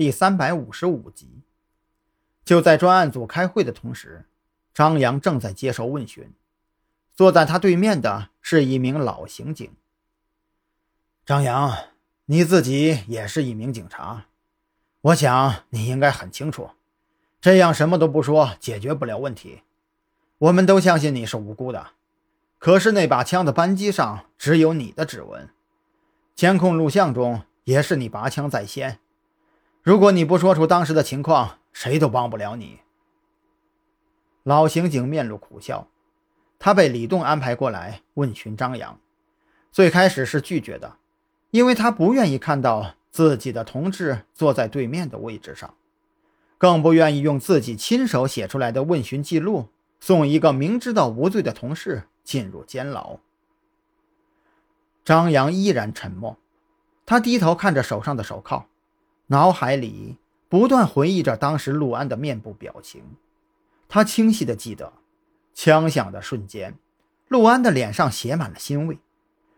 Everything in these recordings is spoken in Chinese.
第三百五十五集。就在专案组开会的同时，张扬正在接受问询。坐在他对面的是一名老刑警。张扬，你自己也是一名警察，我想你应该很清楚，这样什么都不说解决不了问题。我们都相信你是无辜的，可是那把枪的扳机上只有你的指纹，监控录像中也是你拔枪在先。如果你不说出当时的情况，谁都帮不了你。老刑警面露苦笑。他被李栋安排过来问询张扬，最开始是拒绝的，因为他不愿意看到自己的同志坐在对面的位置上，更不愿意用自己亲手写出来的问询记录送一个明知道无罪的同事进入监牢。张扬依然沉默，他低头看着手上的手铐，脑海里不断回忆着当时陆安的面部表情，他清晰的记得。枪响的瞬间，陆安的脸上写满了欣慰，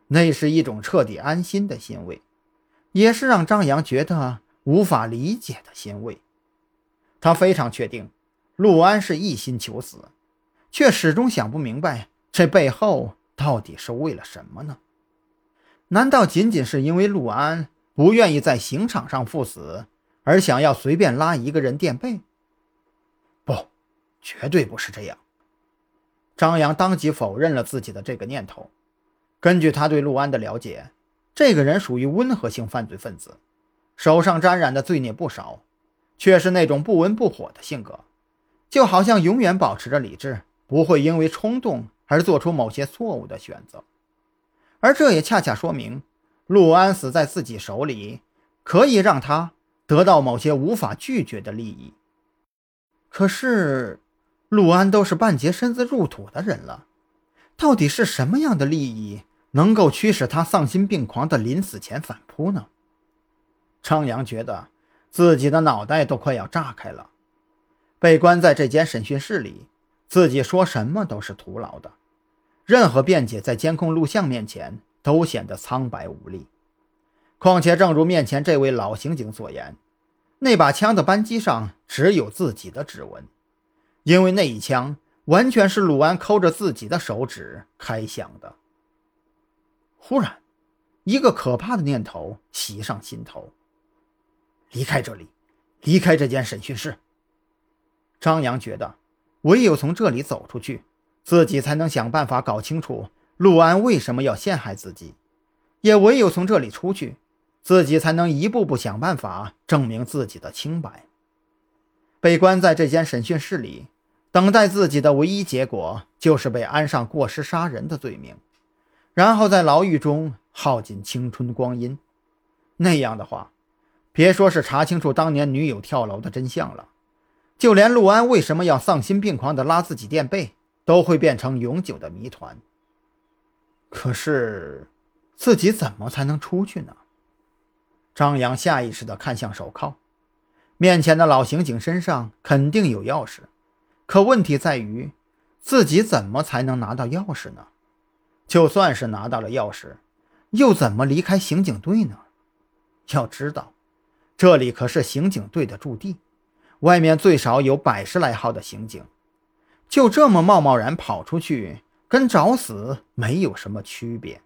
那是一种彻底安心的欣慰，也是让张扬觉得无法理解的欣慰。他非常确定，陆安是一心求死，却始终想不明白这背后到底是为了什么呢？难道仅仅是因为陆安不愿意在刑场上赴死，而想要随便拉一个人垫背？不，绝对不是这样。张扬当即否认了自己的这个念头。根据他对陆安的了解，这个人属于温和性犯罪分子，手上沾染的罪孽不少，却是那种不温不火的性格，就好像永远保持着理智，不会因为冲动而做出某些错误的选择。而这也恰恰说明，陆安死在自己手里，可以让他得到某些无法拒绝的利益。可是。陆安都是半截身子入土的人了，到底是什么样的利益能够驱使他丧心病狂的临死前反扑呢？张扬觉得自己的脑袋都快要炸开了。被关在这间审讯室里，自己说什么都是徒劳的，任何辩解在监控录像面前都显得苍白无力。况且，正如面前这位老刑警所言，那把枪的扳机上只有自己的指纹。因为那一枪完全是鲁安抠着自己的手指开响的。忽然，一个可怕的念头袭上心头：离开这里，离开这间审讯室。张扬觉得，唯有从这里走出去，自己才能想办法搞清楚陆安为什么要陷害自己；也唯有从这里出去，自己才能一步步想办法证明自己的清白。被关在这间审讯室里。等待自己的唯一结果就是被安上过失杀人的罪名，然后在牢狱中耗尽青春光阴。那样的话，别说是查清楚当年女友跳楼的真相了，就连陆安为什么要丧心病狂地拉自己垫背，都会变成永久的谜团。可是，自己怎么才能出去呢？张扬下意识地看向手铐，面前的老刑警身上肯定有钥匙。可问题在于，自己怎么才能拿到钥匙呢？就算是拿到了钥匙，又怎么离开刑警队呢？要知道，这里可是刑警队的驻地，外面最少有百十来号的刑警，就这么贸贸然跑出去，跟找死没有什么区别。